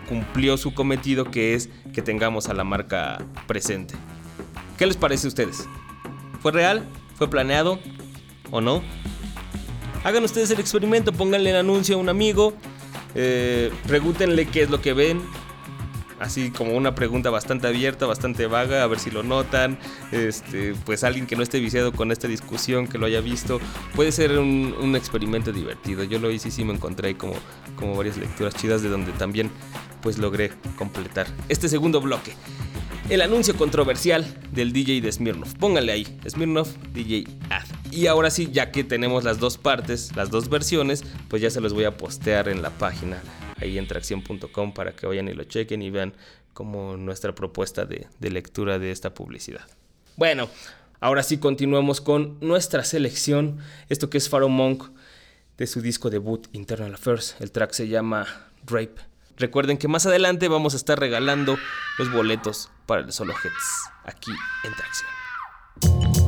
cumplió su cometido que es que tengamos a la marca presente. ¿Qué les parece a ustedes? ¿Fue real? ¿Fue planeado? ¿O no? Hagan ustedes el experimento, pónganle el anuncio a un amigo, eh, pregúntenle qué es lo que ven. Así como una pregunta bastante abierta, bastante vaga, a ver si lo notan. Este, pues alguien que no esté viciado con esta discusión, que lo haya visto, puede ser un, experimento divertido. Yo lo hice y sí me encontré como, como varias lecturas chidas de donde también pues logré completar este segundo bloque. El anuncio controversial del DJ de Smirnoff. Pónganle ahí, Smirnoff DJ Ad. Y ahora sí, ya que tenemos las dos partes, las dos versiones, pues ya se los voy a postear en la página ahí en tracción.com para que vayan y lo chequen y vean como nuestra propuesta de, lectura de esta publicidad. Bueno, ahora sí continuamos con nuestra selección. Esto que es Pharaoh Monk de su disco debut Internal Affairs. El track se llama Drape. Recuerden que más adelante vamos a estar regalando los boletos para el Solo Hits aquí en Tracción.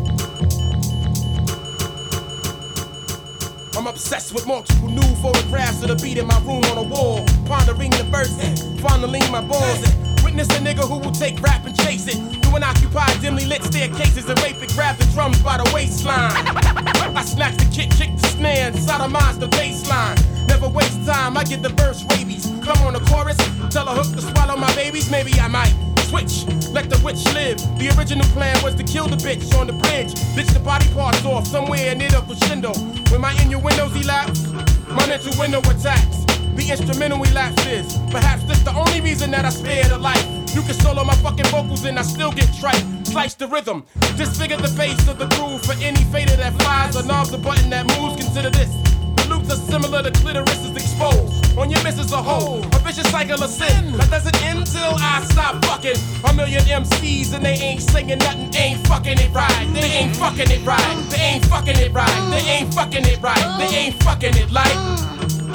I'm obsessed with multiple new photographs of the beat in my room on a wall. Pondering the verse and fondling my balls. And witness a nigga who will take rap and chase it. Through an occupied, dimly lit staircases and rape it. Grab the drums by the waistline. I snatch the kick, kick the snare, and sodomize the baseline. Never waste time, I get the verse rabies. Come on the chorus, tell a hook to swallow my babies. Maybe I might switch, let the witch live. The original plan was to kill the bitch on the bridge, ditch the body parts off somewhere near the crescendo. When my innuendos elapse, my mental window attacks. The instrumental elapses. Perhaps this the only reason that I spared a life. You can solo my fucking vocals and I still get tripe. Slice the rhythm, disfigure the bass of the groove for any fader that flies. The knobs, a button that moves. Consider this. The loops are similar, the clitoris is exposed. On your miss as a whole, a vicious cycle of sin. That doesn't end till I stop fucking. A million MCs and they ain't singing nothing, ain't fucking it right. They ain't fucking it right. They ain't fucking it right. They ain't fucking it right. They ain't fucking it like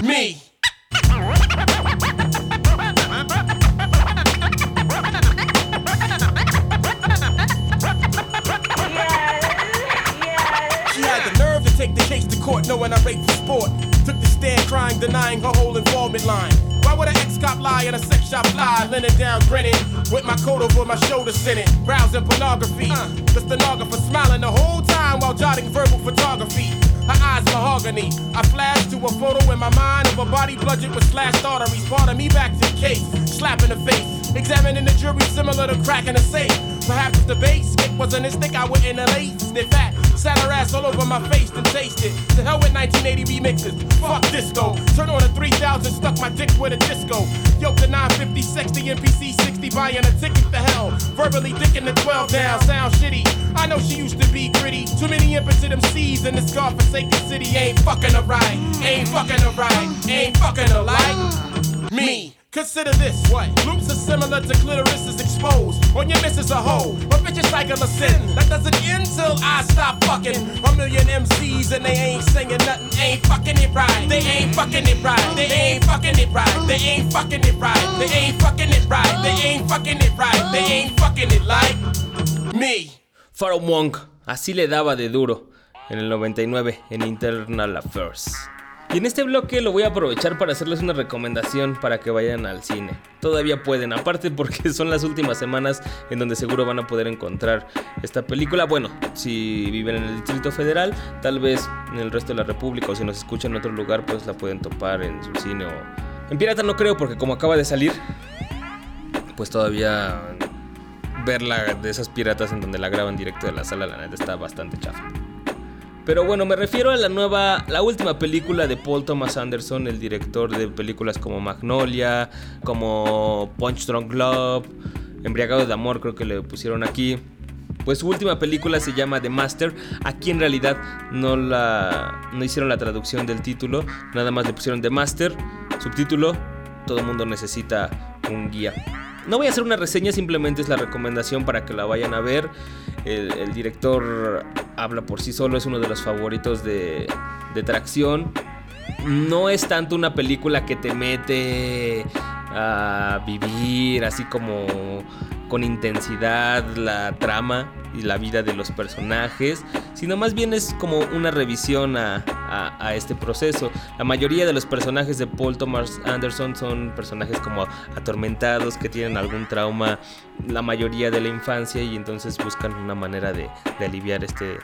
me. She had the nerve to take the case to court, knowing I raped for sport. Stand crying, denying her whole involvement line. Why would an ex-cop lie in a sex shop fly, leaning down grinning, with my coat over my shoulder sitting, browsing pornography. The stenographer smiling the whole time while jotting verbal photography. Her eyes mahogany. I flash to a photo in my mind of a body bludgeoned with slashed arteries. Part of me back to the case, slap in the face. Examining the jury similar to cracking a safe. Perhaps if the base skip wasn't as thick, I wouldn't have laced it fat. Sat her ass all over my face and tasted. To hell with 1980 remixes. Fuck disco. Turn on a 3000, stuck my dick with a disco. Yoke the 950, 60, NPC 60, buying a ticket to hell. Verbally dicking the 12 down, sound shitty. I know she used to be gritty. Too many impotent MCs in this godforsaken city. Ain't fucking her right. Ain't fucking her right. Ain't fucking her like me. Consider this what? Loops are similar to clitoris is exposed. On your missus a hoe, but bitch is cycle of sin. That doesn't end till I stop fucking. A million MCs and they ain't singing nothing. Ain't fucking it right. They ain't fucking it right. They ain't fucking it right. They ain't fucking it right. They ain't fucking it right. They ain't fucking it right. They ain't fucking it like me. Pharaoh Monk, así le daba de duro en el 99 en Internal Affairs. Y en este bloque lo voy a aprovechar para hacerles una recomendación para que vayan al cine. Todavía pueden, aparte porque son las últimas semanas en donde seguro van a poder encontrar esta película. Bueno, si viven en el Distrito Federal, tal vez en el resto de la República o si nos escuchan en otro lugar, pues la pueden topar en su cine o... En Pirata no creo porque como acaba de salir, pues todavía verla de esas piratas en donde la graban directo de la sala, la neta está bastante chafa. Pero bueno, me refiero a la nueva, la última película de Paul Thomas Anderson, el director de películas como Magnolia, como Punch Drunk Love, Embriagado de Amor, creo que le pusieron aquí. Pues su última película se llama The Master. Aquí en realidad no la no hicieron la traducción del título, nada más le pusieron The Master, subtítulo, todo mundo necesita un guía. No voy a hacer una reseña, simplemente es la recomendación para que la vayan a ver. El, director habla por sí solo, es uno de los favoritos de, de Tracción. No es tanto una película que te mete a vivir así como con intensidad la trama y la vida de los personajes, sino más bien es como una revisión a, este proceso. La mayoría de los personajes de Paul Thomas Anderson son personajes como atormentados, que tienen algún trauma la mayoría de la infancia y entonces buscan una manera de, de aliviar este,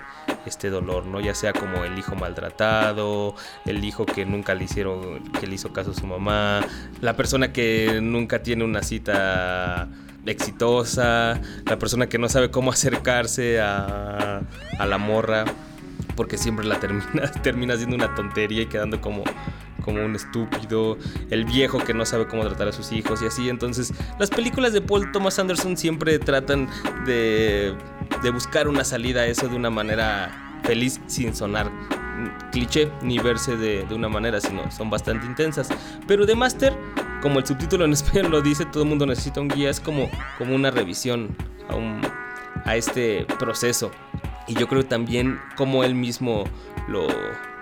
este dolor, ¿no? Ya sea como el hijo maltratado, el hijo que nunca le hicieron, que le hizo caso a su mamá, la persona que nunca tiene una cita exitosa, la persona que no sabe cómo acercarse a, a la morra, porque siempre la termina, termina haciendo una tontería y quedando como, como un estúpido, el viejo que no sabe cómo tratar a sus hijos y así. Entonces, las películas de Paul Thomas Anderson siempre tratan de, de buscar una salida a eso de una manera feliz sin sonar cliché ni verse de, de una manera, sino son bastante intensas. Pero The Master, como el subtítulo en español lo dice, todo el mundo necesita un guía, es como, como una revisión a, un- a este proceso. Y yo creo también como él mismo lo,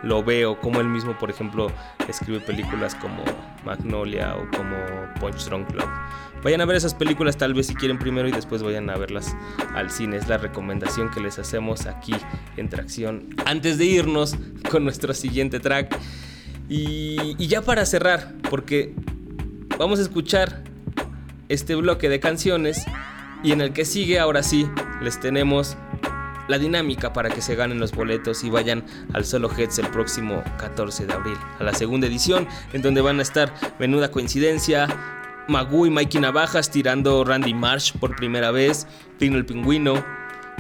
lo veo, como él mismo, por ejemplo, escribe películas como Magnolia o como Punch Drunk Love. Vayan a ver esas películas tal vez si quieren primero y después vayan a verlas al cine. Es la recomendación que les hacemos aquí en Tracción. Antes de irnos con nuestro siguiente track. Y, y ya para cerrar, porque vamos a escuchar este bloque de canciones y en el que sigue ahora sí les tenemos la dinámica para que se ganen los boletos y vayan al Solo Heads el próximo 14 de abril, a la segunda edición, en donde van a estar Menuda Coincidencia, Magoo y Mikey Navajas tirando Randy Marsh por primera vez, Pino el Pingüino,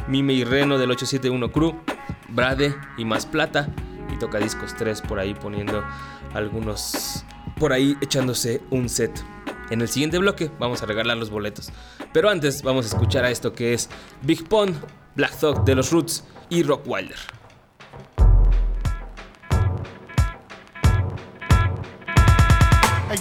Mime y Reno del 871 Crew, Brade y Más Plata, y Tocadiscos 3 por ahí poniendo algunos, por ahí echándose un set. En el siguiente bloque vamos a regalar los boletos. Pero antes vamos a escuchar a esto que es Big Pond, Black Thought de los Roots y Rock Wilder.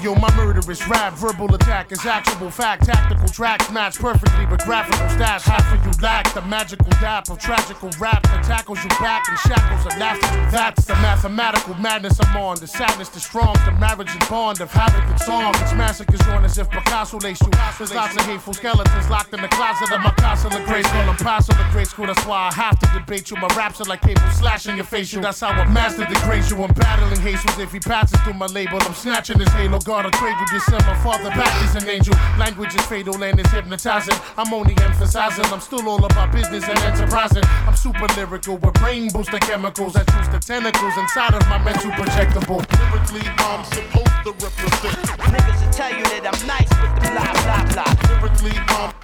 Yo, my murderous rap, verbal attack is actual fact. Tactical tracks match perfectly with graphical stats. Half of you lack the magical dap of tragical rap that tackles you back in shackles of laughter. That's the mathematical madness I'm on. The sadness, the strong, the marriage and bond of havoc and song. It's massacres on as if Picasso laced you. There's lots of hateful skeletons locked in the closet of my castle of school. I'm past of the grade school, that's why I have to debate you. My raps are like people slashing your facial. That's how I master degrade you. I'm battling Jesus if he passes through my label. I'm snatching his halo. God of cradle, you send my father back as an angel. Language is fatal and it's hypnotizing. I'm only emphasizing, I'm still all about business and enterprising. I'm super lyrical with brain booster chemicals that choose the tentacles inside of my mental projectable. Lyrically, I'm supposed to represent. Niggas will tell you that I'm nice with the blah blah blah. Lyrically, I'm.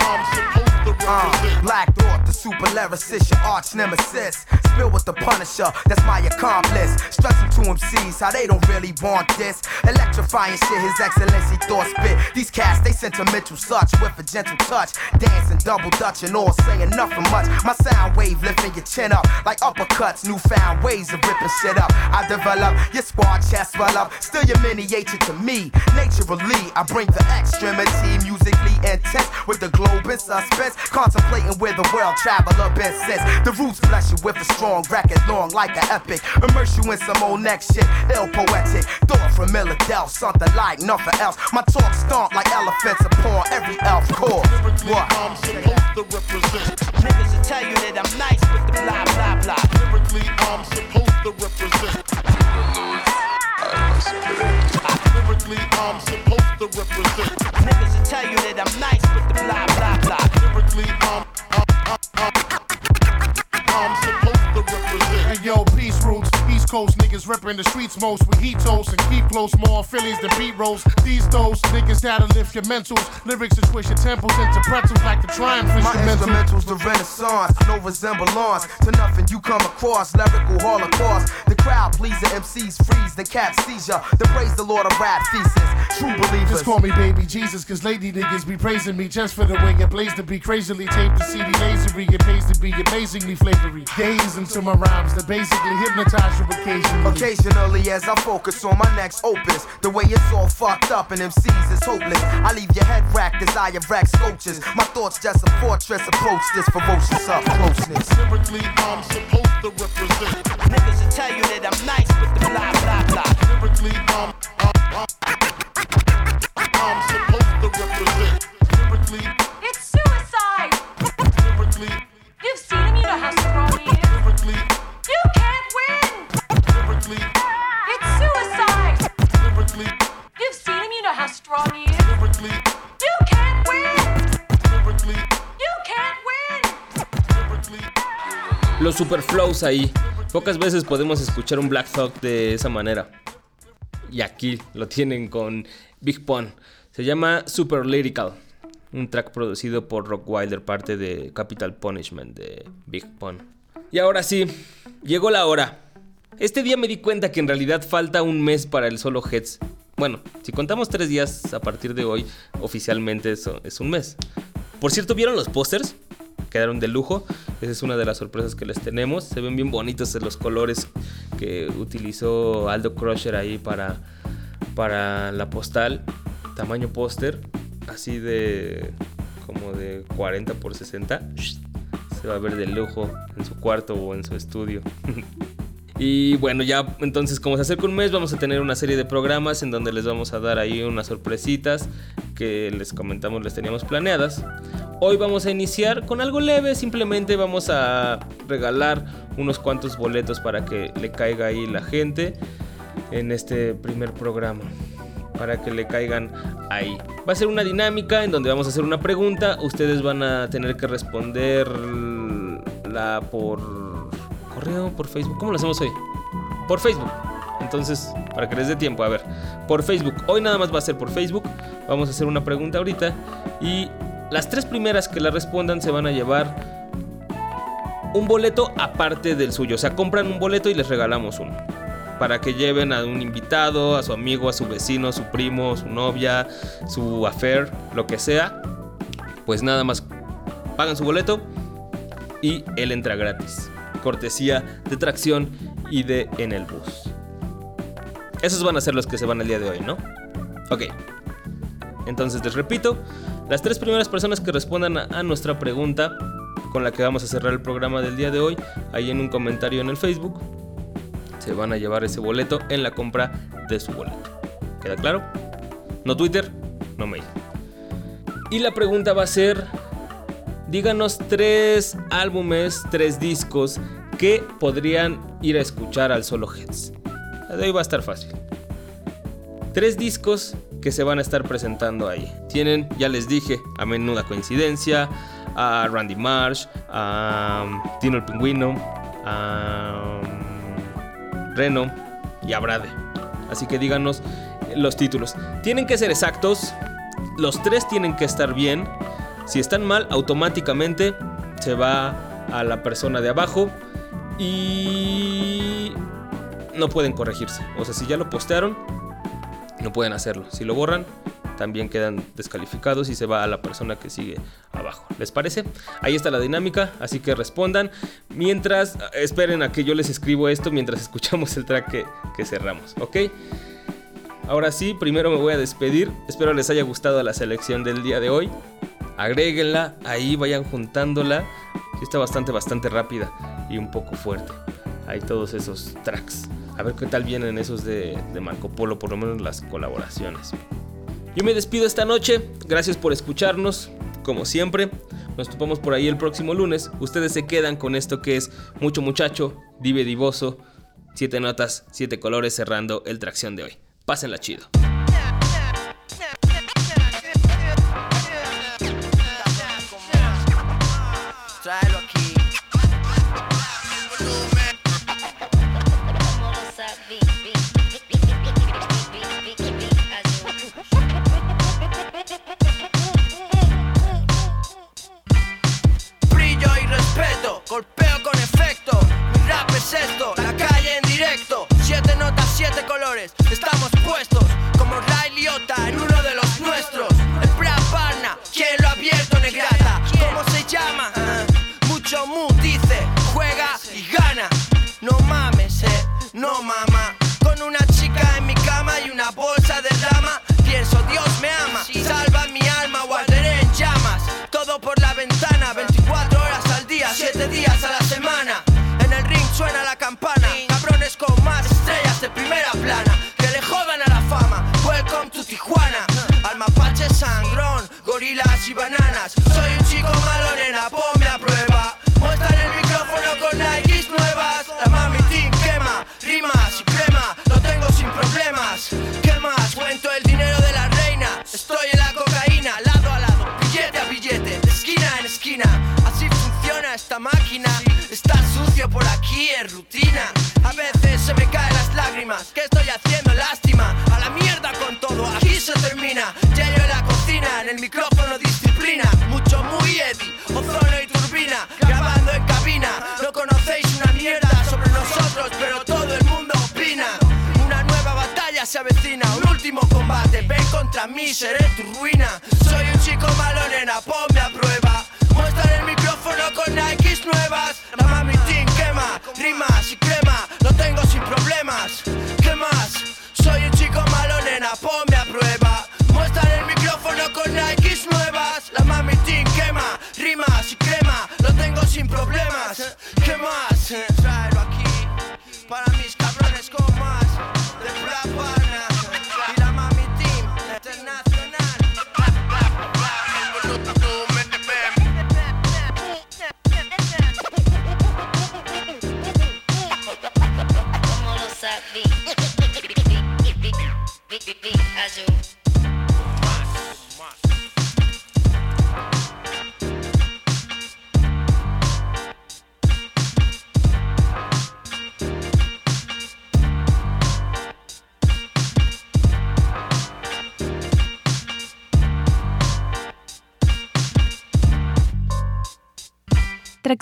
I'm supposed to Uh. Black Thought, the super lyricist, your arch nemesis. Spill with the Punisher, that's my accomplice. Stressing to MCs how they don't really want this. Electrifying shit, His Excellency thought spit. These cats, they sentimental such with a gentle touch. Dancing, double dutch, and all saying nothing much. My sound wave lifting your chin up like uppercuts. Newfound ways of ripping shit up. I develop your squad chest swell up. Still your miniature to me. Naturally, I bring the extremity musically intense with the globe in suspense. Contemplating where the world traveler been since. The roots bless you with a strong record, long like an epic. Immerse you in some old next shit, ill poetic. Thought from Philadelphia, something like nothing else. My talk stomp like elephants upon every elf core. What? I'm supposed to represent. Niggas will tell you that I'm nice with the blah blah blah. Lyrically, I'm supposed to represent. Lyrically, I'm supposed to represent. Niggas will tell you that I'm nice with the blah blah blah. Lyrically, I'm, I'm, supposed to represent. Hey yo, peace roots. East Coast niggas ripping the streets most with heat toast and keep close more Phillies than beat rolls. These those niggas that'll lift your mentals. Lyrics to twist your temples into pretzels like the triumph My instrumental. instrumentals, the renaissance, no resemblance to nothing you come across. Lyrical holocaust, the crowd pleaser, MCs freeze, the cap seizure, the praise the Lord of rap thesis. True believers. Just call me baby Jesus, cause lady niggas be praising me just for the way it plays to be crazily taped to CD lasery. It pays to be amazingly flavory. Gaze into my rhymes that basically hypnotize you occasionally. Occasionally, as I focus on my next opus, the way it's all fucked up and MCs is hopeless. I leave your head racked as I erect sculptures. My thoughts just a fortress. Approach this ferocious up closeness. Lyrically, I'm supposed to represent. Niggas will tell you that I'm nice with the blah blah blah. Lyrically, I'm, I'm, I'm, I'm supposed to represent. Lyrically, It's suicide! lyrically, You've seen him, you know how strong he is. lyrically, You can't win! Lyrically, It's suicide! lyrically, You've seen him, you know how strong he is. lyrically, You can't win! lyrically, You can't win! lyrically. Los super flows ahí. Pocas veces podemos escuchar un Black Thought de esa manera. Y aquí lo tienen con Big Pun. Se llama Super Lyrical. Un track producido por Rock Wilder, parte de Capital Punishment de Big Pun. Y ahora sí, llegó la hora. Este día me di cuenta que en realidad falta un mes para el solo Heads. Bueno, si contamos tres días a partir de hoy, oficialmente eso es un mes. Por cierto, ¿vieron los pósters? Quedaron de lujo. Esa es una de las sorpresas que les tenemos. Se ven bien bonitos los colores que utilizó Aldo Crusher ahí para, para la postal. Tamaño póster. Así de como de 40 por 60. Se va a ver de lujo en su cuarto o en su estudio. Y bueno, ya entonces como se acerca un mes vamos a tener una serie de programas en donde les vamos a dar ahí unas sorpresitas que les comentamos les teníamos planeadas. Hoy vamos a iniciar con algo leve, simplemente vamos a regalar unos cuantos boletos para que le caiga ahí la gente en este primer programa. Para que le caigan ahí. Va a ser una dinámica en donde vamos a hacer una pregunta. Ustedes van a tener que responderla por correo, por Facebook. ¿Cómo lo hacemos hoy? Por Facebook. Entonces, para que les dé tiempo, a ver, por Facebook. Hoy nada más va a ser por Facebook. Vamos a hacer una pregunta ahorita. Y las tres primeras que la respondan se van a llevar un boleto aparte del suyo. O sea, compran un boleto y les regalamos uno. Para que lleven a un invitado, a su amigo, a su vecino, a su primo, su novia, su affair, lo que sea. Pues nada más pagan su boleto y él entra gratis. Cortesía de tracción y de en el bus. Esos van a ser los que se van el día de hoy, ¿no? Ok. Entonces les repito, las tres primeras personas que respondan a, nuestra pregunta con la que vamos a cerrar el programa del día de hoy, ahí en un comentario en el Facebook, se van a llevar ese boleto en la compra de su boleto. ¿Queda claro? No Twitter, no mail. Y la pregunta va a ser, díganos tres álbumes, tres discos que podrían ir a escuchar al Solo Heads. La de hoy va a estar fácil. Tres discos que se van a estar presentando ahí. Tienen, ya les dije, a menuda coincidencia, a Randy Marsh, a um, Tino el Pingüino, a um, Reno y a Brade. Así que díganos los títulos. Tienen que ser exactos, los tres tienen que estar bien. Si están mal, automáticamente se va a la persona de abajo y no pueden corregirse. O sea, si ya lo postearon, no pueden hacerlo. Si lo borran, también quedan descalificados y se va a la persona que sigue abajo. ¿Les parece? Ahí está la dinámica, así que respondan. Mientras, esperen a que yo les escribo esto mientras escuchamos el track que, que cerramos, ¿ok? Ahora sí, primero me voy a despedir. Espero les haya gustado la selección del día de hoy. Agréguenla, ahí vayan juntándola. Está bastante, bastante rápida y un poco fuerte. Hay todos esos tracks. A ver qué tal vienen esos de, de Marco Polo, por lo menos las colaboraciones. Yo me despido esta noche. Gracias por escucharnos. Como siempre, nos topamos por ahí el próximo lunes. Ustedes se quedan con esto que es mucho muchacho, dive divoso, siete notas, siete colores cerrando el tracción de hoy. Pásenla chido. Aquí, es rutina. A veces se me caen las lágrimas. ¿Qué estoy haciendo? Lástima. A la mierda con todo, aquí se termina. Hielo en la cocina, en el micrófono disciplina. Mucho muy Eddie, ozono y turbina. Grabando en cabina. No conocéis una mierda sobre nosotros, pero todo el mundo opina. Una nueva batalla se avecina, un último combate. Ven contra mí, seré tu ruina.